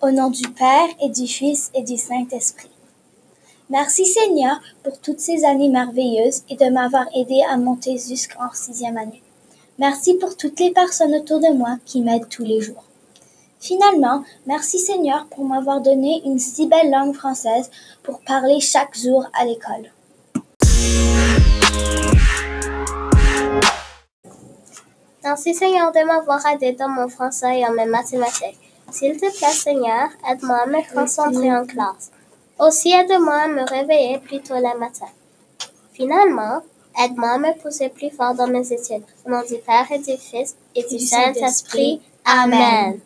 Au nom du Père et du Fils et du Saint-Esprit. Merci Seigneur pour toutes ces années merveilleuses et de m'avoir aidé à monter jusqu'en sixième année. Merci pour toutes les personnes autour de moi qui m'aident tous les jours. Finalement, merci Seigneur pour m'avoir donné une si belle langue française pour parler chaque jour à l'école. Merci Seigneur de m'avoir aidé dans mon français et en mes mathématiques. S'il te plaît Seigneur, aide-moi à me concentrer en classe. Aussi aide-moi à me réveiller plus tôt le matin. Finalement, aide-moi à me pousser plus fort dans mes études. Au nom du Père et du Fils et du Saint-Esprit. Amen.